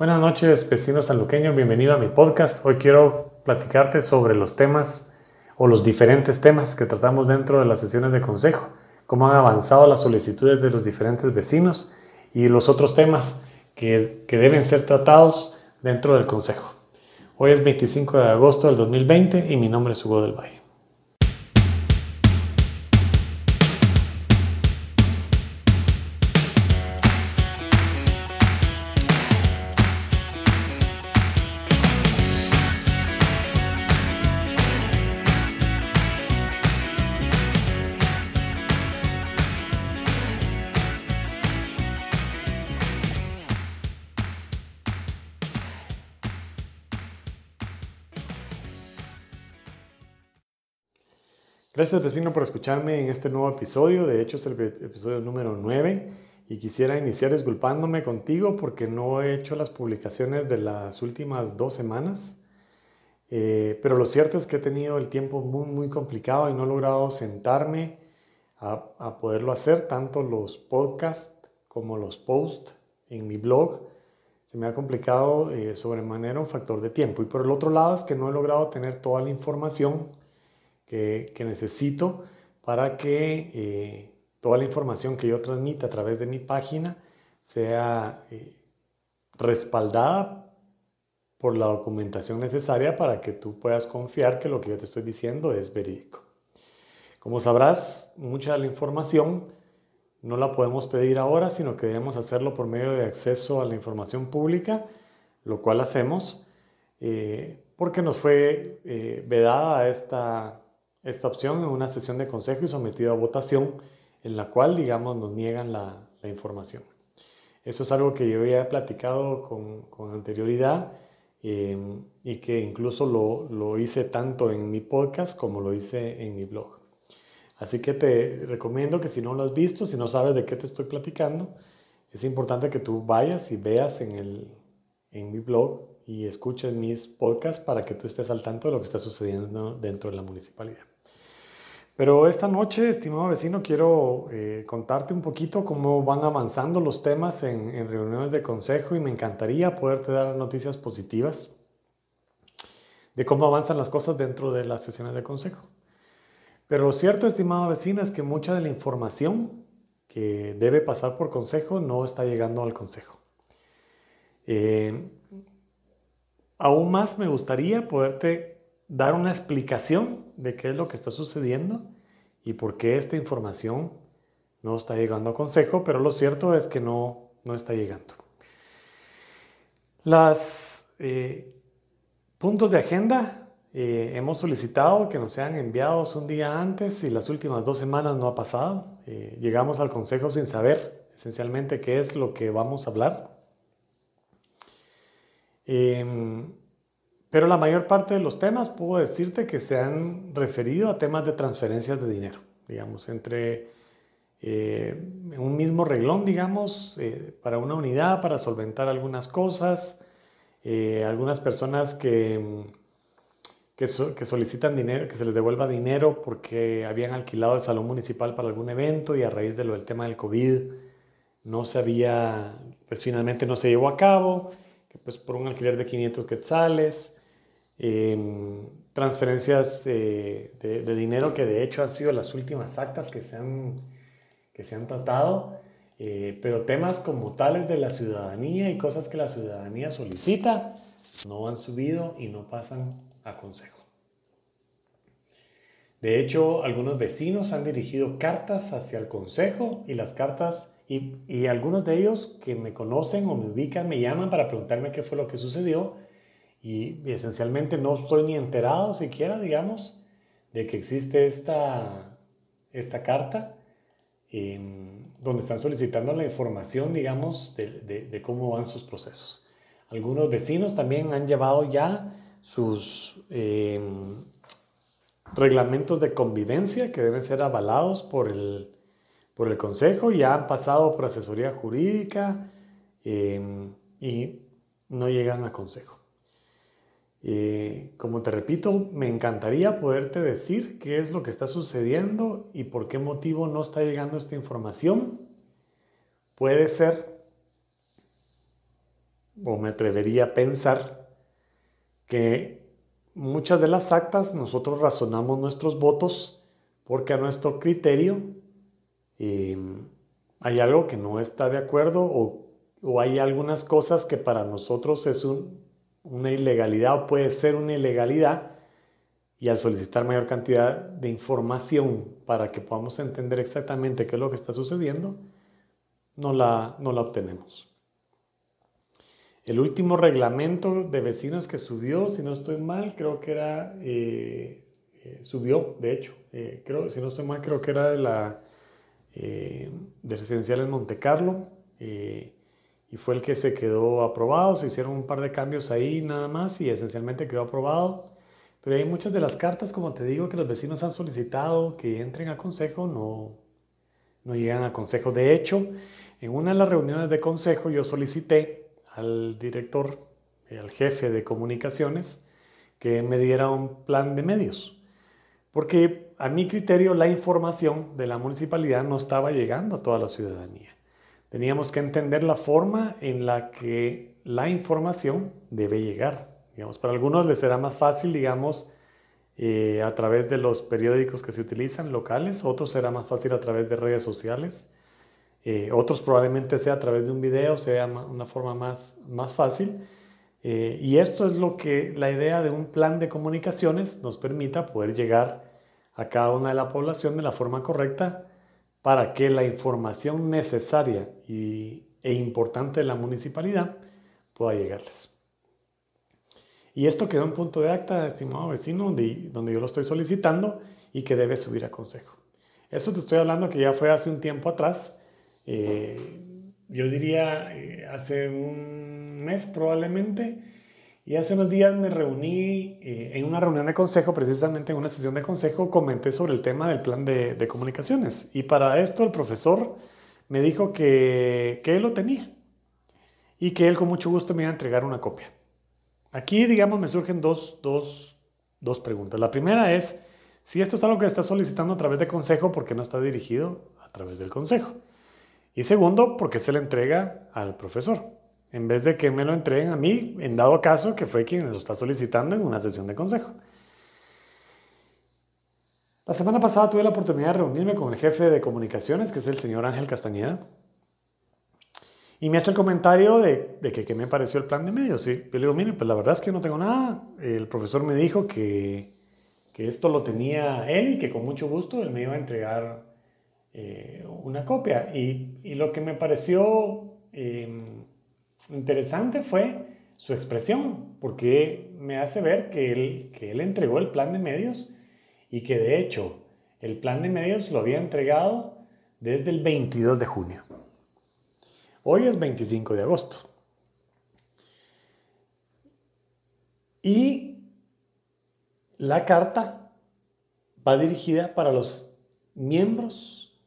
Buenas noches, vecinos sanluqueños. Bienvenido a mi podcast. Hoy quiero platicarte sobre los temas o los diferentes temas que tratamos dentro de las sesiones de consejo, cómo han avanzado las solicitudes de los diferentes vecinos y los otros temas que, que deben ser tratados dentro del consejo. Hoy es 25 de agosto del 2020 y mi nombre es Hugo del Valle. Gracias vecino por escucharme en este nuevo episodio. De hecho es el episodio número 9 y quisiera iniciar disculpándome contigo porque no he hecho las publicaciones de las últimas dos semanas. Eh, pero lo cierto es que he tenido el tiempo muy, muy complicado y no he logrado sentarme a, poderlo hacer, tanto los podcasts como los posts en mi blog. Se me ha complicado eh, sobremanera un factor de tiempo. Y por el otro lado es que no he logrado tener toda la información que, necesito para que eh, toda la información que yo transmita a través de mi página sea eh, respaldada por la documentación necesaria para que tú puedas confiar que lo que yo te estoy diciendo es verídico. Como sabrás, mucha de la información no la podemos pedir ahora, sino que debemos hacerlo por medio de acceso a la información pública, lo cual hacemos eh, porque nos fue vedada esta esta opción en una sesión de consejo y sometido a votación en la cual, digamos, nos niegan la, información. Eso es algo que yo ya he platicado con, anterioridad em, y que incluso lo, lo, hice tanto en mi podcast como lo hice en mi blog. Así que te recomiendo que si no lo has visto, si no sabes de qué te estoy platicando, es importante que tú vayas y veas en, el, en mi blog y escuches mis podcasts para que tú estés al tanto de lo que está sucediendo dentro de la municipalidad. Pero esta noche, estimado vecino, quiero eh, contarte un poquito cómo van avanzando los temas en, reuniones de consejo y me encantaría poderte dar noticias positivas de cómo avanzan las cosas dentro de las sesiones de consejo. Pero lo cierto, estimado vecino, es que mucha de la información que debe pasar por consejo no está llegando al consejo. Eh, aún más me gustaría poderte dar una explicación de qué es lo que está sucediendo y por qué esta información no está llegando a consejo, pero lo cierto es que no, no está llegando. Los eh, puntos de agenda eh, hemos solicitado que nos sean enviados un día antes y las últimas dos semanas no ha pasado. Eh, llegamos al consejo sin saber esencialmente qué es lo que vamos a hablar. Pero la mayor parte de los temas puedo decirte que se han referido a temas de transferencias de dinero, digamos, entre eh, un mismo reglón, digamos, eh, para una unidad, para solventar algunas cosas, eh, algunas personas que, que, que, solicitan dinero, que se les devuelva dinero porque habían alquilado el salón municipal para algún evento y a raíz de lo del tema del COVID no se había, pues finalmente no se llevó a cabo, que pues por un alquiler de 500 quetzales, Em, transferencias de, dinero que de hecho han sido las últimas actas que se han, que se han tratado, eh, pero temas como tales de la ciudadanía y cosas que la ciudadanía solicita no han subido y no pasan a consejo. De hecho, algunos vecinos han dirigido cartas hacia el consejo y las cartas, y, y algunos de ellos que me conocen o me ubican, me llaman para preguntarme qué fue lo que sucedió y, esencialmente no estoy ni enterado siquiera, digamos, de que existe esta, esta carta em, donde están solicitando la información, digamos, de, de, cómo van sus procesos. Algunos vecinos también han llevado ya sus em, reglamentos de convivencia que deben ser avalados por el, por el Consejo, ya han pasado por asesoría jurídica em, y no llegan a Consejo. Eh, como te repito, me encantaría poderte decir qué es lo que está sucediendo y por qué motivo no está llegando esta información. Puede ser o me atrevería a pensar que muchas de las actas nosotros razonamos nuestros votos porque a nuestro criterio em, hay algo que no está de acuerdo o, hay algunas cosas que para nosotros es una ilegalidad o puede ser una ilegalidad y al solicitar mayor cantidad de información para que podamos entender exactamente qué es lo que está sucediendo, no la, no la obtenemos. El último reglamento de vecinos que subió, si no estoy mal, creo que era, eh, eh, subió, de hecho, eh, creo, si no estoy mal, creo que era de la de residencial en Monte Carlo y fue el que se quedó aprobado. Se hicieron un par de cambios ahí nada más y esencialmente quedó aprobado. Pero hay muchas de las cartas, como te digo, que los vecinos han solicitado que entren a consejo, no, no llegan a consejo. De hecho, en una de las reuniones de consejo yo solicité al director, eh, al jefe de comunicaciones, que me diera un plan de medios. Porque a mi criterio la información de la municipalidad no estaba llegando a toda la ciudadanía. Teníamos que entender la forma en la que la información debe llegar. Digamos, para algunos les será más fácil, digamos, eh, a través de los periódicos que se utilizan locales, otros será más fácil a través de redes sociales, eh, otros probablemente sea a través de un video, sea una forma más, más fácil. Eh, y esto es lo que la idea de un plan de comunicaciones nos permita poder llegar a cada una de la población de la forma correcta para que la información necesaria y, e importante de la municipalidad pueda llegarles. Y esto quedó en punto de acta, estimado vecino, donde, yo lo estoy solicitando y que debe subir a consejo. Eso te estoy hablando que ya fue hace un tiempo atrás eh, yo diría eh, hace un mes probablemente, y hace unos días me reuní eh, en una reunión de consejo, precisamente en una sesión de consejo, comenté sobre el tema del plan de, de comunicaciones. Y para esto el profesor me dijo que, que él lo tenía y que él con mucho gusto me iba a entregar una copia. Aquí, digamos, me surgen dos, dos, dos preguntas. La primera es si esto es algo que está solicitando a través de consejo, porque no está dirigido a través del consejo? Y segundo, porque se le entrega al profesor, en vez de que me lo entreguen a mí, en dado caso que fue quien lo está solicitando en una sesión de consejo. La semana pasada tuve la oportunidad de reunirme con el jefe de comunicaciones, que es el señor Ángel Castañeda, y me hace el comentario de, que qué me pareció el plan de medios. Y yo le digo, mire, pues la verdad es que no tengo nada. El profesor me dijo que, que esto lo tenía él y que con mucho gusto él me iba a entregar eh, una copia. Y, y, lo que me pareció em, interesante fue su expresión, porque me hace ver que él, entregó el plan de medios y que de hecho el plan de medios lo había entregado desde el 22 de junio. Hoy es 25 de agosto. Y la carta va dirigida para los miembros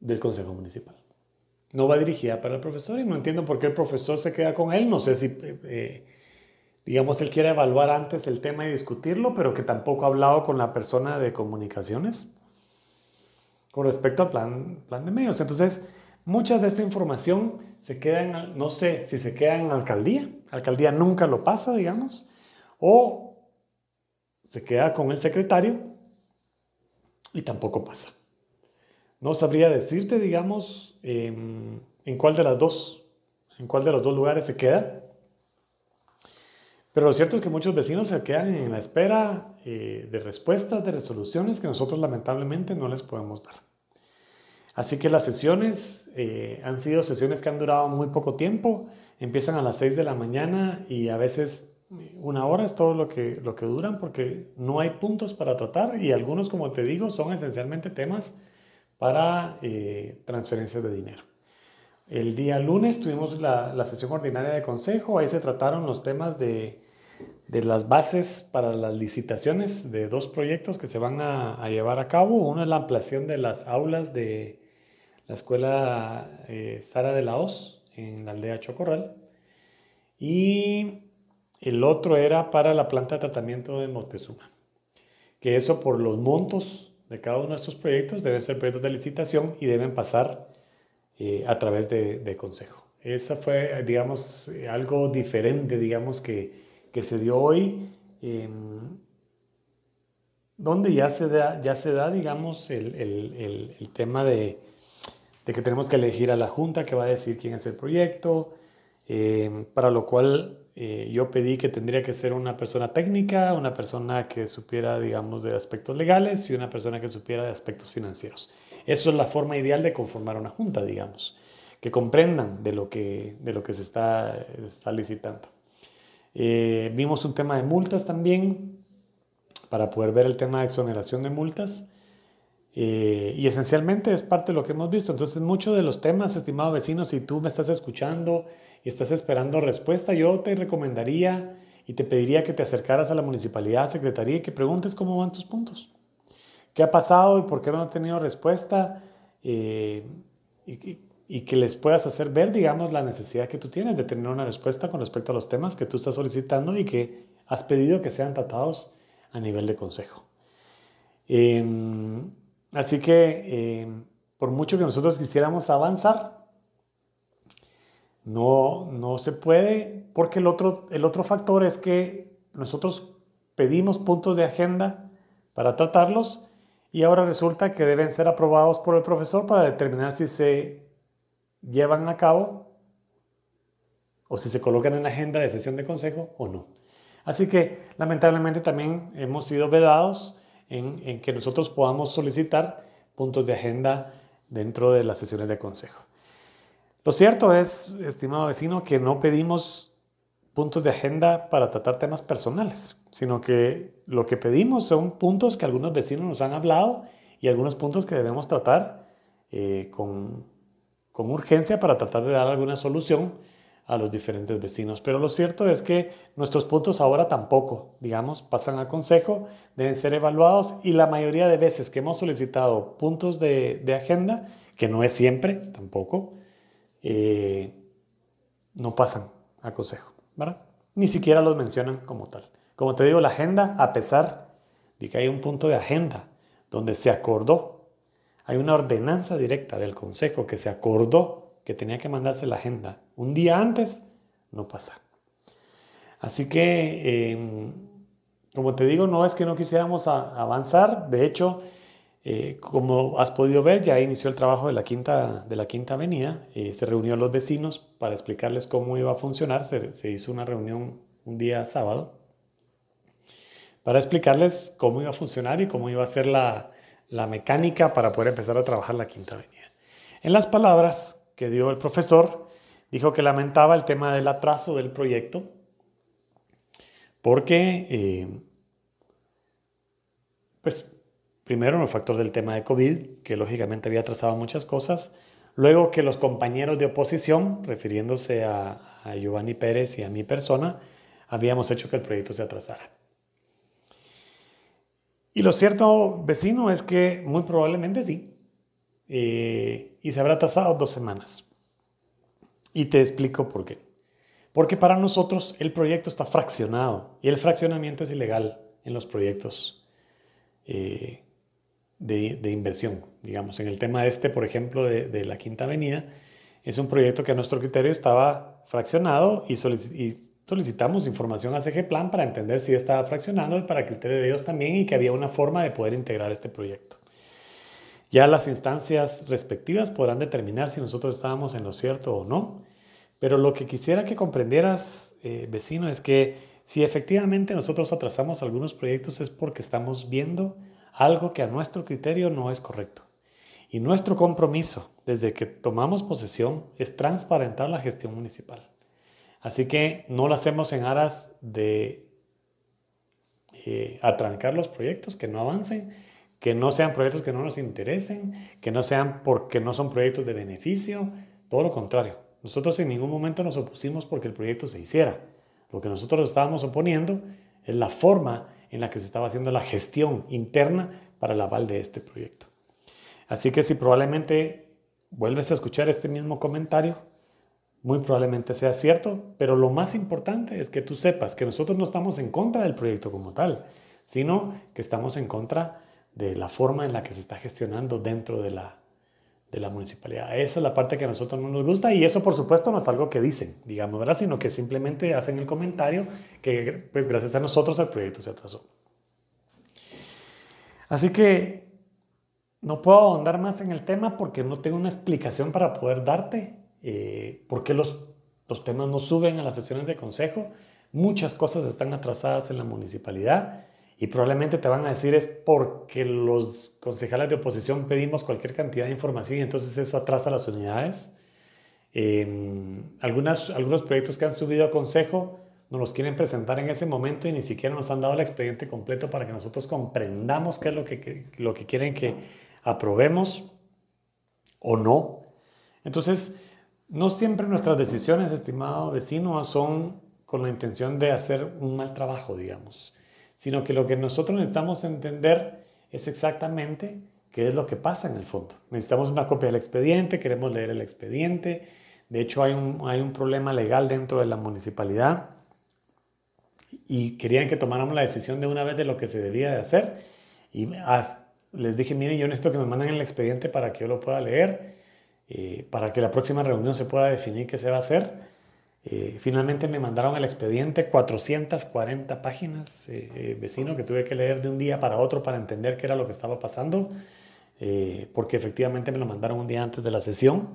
del Consejo Municipal. No va dirigida para el profesor y no entiendo por qué el profesor se queda con él. No sé si, eh, eh, digamos, él quiere evaluar antes el tema y discutirlo, pero que tampoco ha hablado con la persona de comunicaciones con respecto al plan, plan de medios. Entonces, mucha de esta información se queda en, no sé si se queda en alcaldía, alcaldía nunca lo pasa, digamos, o se queda con el secretario y tampoco pasa. No sabría decirte, digamos, em, en cuál de las dos, en cuál de los dos lugares se queda. Pero lo cierto es que muchos vecinos se quedan en la espera eh, de respuestas, de resoluciones que nosotros lamentablemente no les podemos dar. Así que las sesiones eh, han sido sesiones que han durado muy poco tiempo. Empiezan a las 6 de la mañana y a veces una hora es todo lo que, lo que duran porque no hay puntos para tratar y algunos, como te digo, son esencialmente temas para eh, transferencias de dinero. El día lunes tuvimos la, sesión ordinaria de consejo, ahí se trataron los temas de, las bases para las licitaciones de dos proyectos que se van a, llevar a cabo. Uno es la ampliación de las aulas de la escuela eh, Sara de la Hoz en la aldea Chocorral y el otro era para la planta de tratamiento de Moctezuma, que eso por los montos de cada uno de estos proyectos deben ser proyectos de licitación y deben pasar eh, a través de, consejo. esa fue, digamos, algo diferente, digamos, que, que se dio hoy, em, donde ya se da, ya se da digamos, el, el, el, tema de, de, que tenemos que elegir a la Junta que va a decir quién es el proyecto, em, para lo cual eh, yo pedí que tendría que ser una persona técnica, una persona que supiera, digamos, de aspectos legales y una persona que supiera de aspectos financieros. Eso es la forma ideal de conformar una junta, digamos, que comprendan de lo que, de lo que se está, está licitando. Eh, vimos un tema de multas también, para poder ver el tema de exoneración de multas. Eh, y esencialmente es parte de lo que hemos visto. Entonces, muchos de los temas, estimado vecino, si tú me estás escuchando y estás esperando respuesta, yo te recomendaría y te pediría que te acercaras a la municipalidad, secretaría y que preguntes cómo van tus puntos. ¿Qué ha pasado y por qué no han tenido respuesta? Eh, y, que les puedas hacer ver, digamos, la necesidad que tú tienes de tener una respuesta con respecto a los temas que tú estás solicitando y que has pedido que sean tratados a nivel de consejo. Em, así que, em, por mucho que nosotros quisiéramos avanzar, no, no se puede, porque el otro, el otro factor es que nosotros pedimos puntos de agenda para tratarlos y ahora resulta que deben ser aprobados por el profesor para determinar si se llevan a cabo o si se colocan en la agenda de sesión de consejo o no. Así que lamentablemente también hemos sido vedados en, en que nosotros podamos solicitar puntos de agenda dentro de las sesiones de consejo. Lo cierto es, estimado vecino, que no pedimos puntos de agenda para tratar temas personales, sino que lo que pedimos son puntos que algunos vecinos nos han hablado y algunos puntos que debemos tratar eh, con, con urgencia para tratar de dar alguna solución a los diferentes vecinos. Pero lo cierto es que nuestros puntos ahora tampoco, digamos, pasan al consejo, deben ser evaluados y la mayoría de veces que hemos solicitado puntos de, de agenda, que no es siempre tampoco, eh, no pasan a consejo, ¿verdad? Ni siquiera los mencionan como tal. Como te digo, la agenda, a pesar de que hay un punto de agenda donde se acordó, hay una ordenanza directa del consejo que se acordó que tenía que mandarse la agenda un día antes, no pasa. Así que, em, como te digo, no es que no quisiéramos avanzar, de hecho, eh, como has podido ver, ya inició el trabajo de la Quinta, de la quinta Avenida. Eh, se reunió los vecinos para explicarles cómo iba a funcionar. Se, hizo una reunión un día sábado para explicarles cómo iba a funcionar y cómo iba a ser la, la mecánica para poder empezar a trabajar la Quinta Avenida. En las palabras que dio el profesor, dijo que lamentaba el tema del atraso del proyecto porque eh, pues Primero, el factor del tema de COVID, que lógicamente había atrasado muchas cosas. Luego que los compañeros de oposición, refiriéndose a, Giovanni Pérez y a mi persona, habíamos hecho que el proyecto se atrasara. Y lo cierto, vecino, es que muy probablemente sí. Eh, y se habrá atrasado dos semanas. Y te explico por qué. Porque para nosotros el proyecto está fraccionado y el fraccionamiento es ilegal en los proyectos eh, de, inversión. Digamos, en el tema este, por ejemplo, de, la Quinta Avenida, es un proyecto que a nuestro criterio estaba fraccionado y, solicitamos información a CG Plan para entender si estaba fraccionado y para criterio de ellos también y que había una forma de poder integrar este proyecto. Ya las instancias respectivas podrán determinar si nosotros estábamos en lo cierto o no, pero lo que quisiera que comprendieras, eh, vecino, es que si efectivamente nosotros atrasamos algunos proyectos es porque estamos viendo algo que a nuestro criterio no es correcto. Y nuestro compromiso desde que tomamos posesión es transparentar la gestión municipal. Así que no lo hacemos en aras de eh, atrancar los proyectos, que no avancen, que no sean proyectos que no nos interesen, que no sean porque no son proyectos de beneficio, todo lo contrario. Nosotros en ningún momento nos opusimos porque el proyecto se hiciera. Lo que nosotros estábamos oponiendo es la forma en la que se estaba haciendo la gestión interna para el aval de este proyecto. Así que si probablemente vuelves a escuchar este mismo comentario, muy probablemente sea cierto, pero lo más importante es que tú sepas que nosotros no estamos en contra del proyecto como tal, sino que estamos en contra de la forma en la que se está gestionando dentro de la, de la municipalidad. Esa es la parte que a nosotros no nos gusta y eso por supuesto no es algo que dicen, digamos, ¿verdad? Sino que simplemente hacen el comentario que pues gracias a nosotros el proyecto se atrasó. Así que no puedo ahondar más en el tema porque no tengo una explicación para poder darte eh, por qué los, los temas no suben a las sesiones de consejo. Muchas cosas están atrasadas en la municipalidad y probablemente te van a decir es porque los concejales de oposición pedimos cualquier cantidad de información y entonces eso atrasa las unidades. Algunas, algunos proyectos que han subido a consejo nos los quieren presentar en ese momento y ni siquiera nos han dado el expediente completo para que nosotros comprendamos qué es lo que, lo que quieren que aprobemos o no. Entonces, no siempre nuestras decisiones, estimado vecino, son con la intención de hacer un mal trabajo, digamos sino que lo que nosotros necesitamos entender es exactamente qué es lo que pasa en el fondo. Necesitamos una copia del expediente, queremos leer el expediente. De hecho, hay un, hay un problema legal dentro de la municipalidad y querían que tomáramos la decisión de una vez de lo que se debía de hacer. Y les dije, miren, yo necesito que me manden el expediente para que yo lo pueda leer, eh, para que la próxima reunión se pueda definir qué se va a hacer. Eh, finalmente me mandaron el expediente, 440 páginas, eh, eh, vecino, que tuve que leer de un día para otro para entender qué era lo que estaba pasando, porque efectivamente me lo mandaron un día antes de la sesión.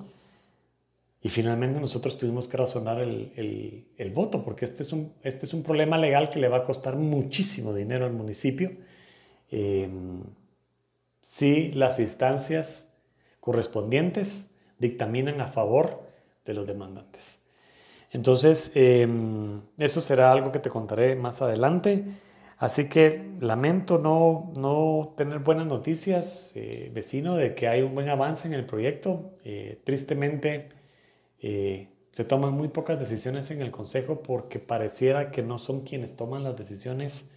Y finalmente nosotros tuvimos que razonar el, el, voto, porque este es, un, este es un problema legal que le va a costar muchísimo dinero al municipio si las instancias correspondientes dictaminan a favor de los demandantes. Entonces, em, eso será algo que te contaré más adelante. Así que lamento no, no tener buenas noticias, eh, vecino, de que hay un buen avance en el proyecto. Eh, tristemente, eh, se toman muy pocas decisiones en el Consejo porque pareciera que no son quienes toman las decisiones,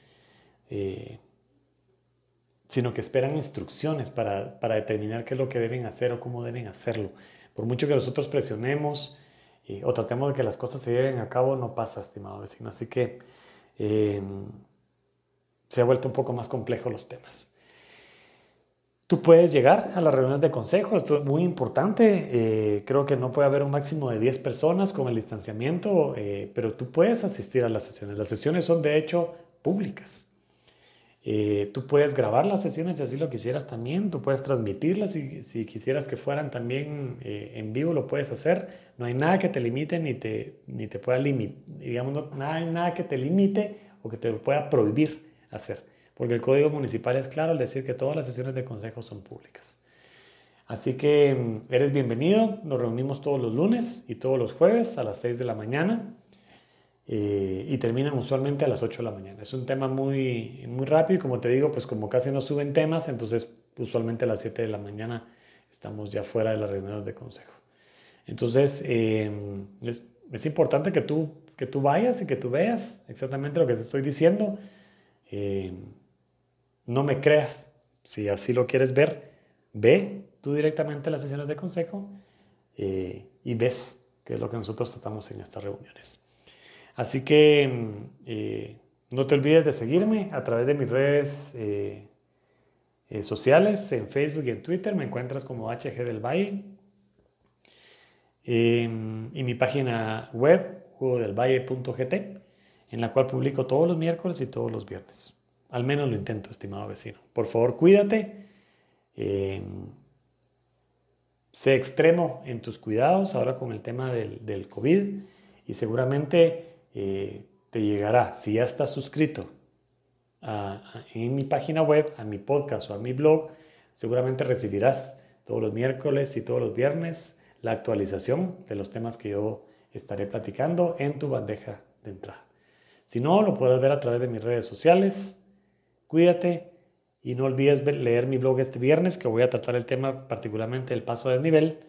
sino que esperan instrucciones para, para determinar qué es lo que deben hacer o cómo deben hacerlo. Por mucho que nosotros presionemos, o tratemos de que las cosas se lleven a cabo, no pasa, estimado vecino. Así que em, se ha vuelto un poco más complejo los temas. Tú puedes llegar a las reuniones de consejo, esto es muy importante. Eh, creo que no puede haber un máximo de 10 personas con el distanciamiento, eh, pero tú puedes asistir a las sesiones. Las sesiones son de hecho públicas. Eh, tú puedes grabar las sesiones si así lo quisieras también, tú puedes transmitirlas si, si quisieras que fueran también eh, en vivo, lo puedes hacer. No hay nada que te limite ni te, ni te pueda limitar, digamos, no, nada, nada que te limite o que te pueda prohibir hacer, porque el código municipal es claro al decir que todas las sesiones de consejo son públicas. Así que mm, eres bienvenido, nos reunimos todos los lunes y todos los jueves a las 6 de la mañana. Eh, y terminan usualmente a las 8 de la mañana. Es un tema muy, muy rápido y como te digo, pues como casi no suben temas, entonces usualmente a las 7 de la mañana estamos ya fuera de las reuniones de consejo. Entonces, em, es, es, importante que tú, que tú vayas y que tú veas exactamente lo que te estoy diciendo. Em, no me creas, si así lo quieres ver, ve tú directamente las sesiones de consejo eh, y ves qué es lo que nosotros tratamos en estas reuniones. Así que mm, eh, no te olvides de seguirme a través de mis redes eh, eh, sociales, en Facebook y en Twitter. Me encuentras como HG del Valle. Em, y mi página web, jugodelvalle.gt, en la cual publico todos los miércoles y todos los viernes. Al menos lo intento, estimado vecino. Por favor, cuídate. Em, sé extremo en tus cuidados ahora con el tema del, del COVID y seguramente eh, te llegará, si ya estás suscrito en mi página web, a mi podcast o a mi blog, seguramente recibirás todos los miércoles y todos los viernes la actualización de los temas que yo estaré platicando en tu bandeja de entrada. Si no, lo puedes ver a través de mis redes sociales. Cuídate y no olvides leer mi blog este viernes que voy a tratar el tema particularmente del paso a desnivel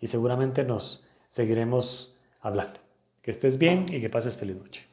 y seguramente nos seguiremos hablando. Que estés bien y que pases feliz noche.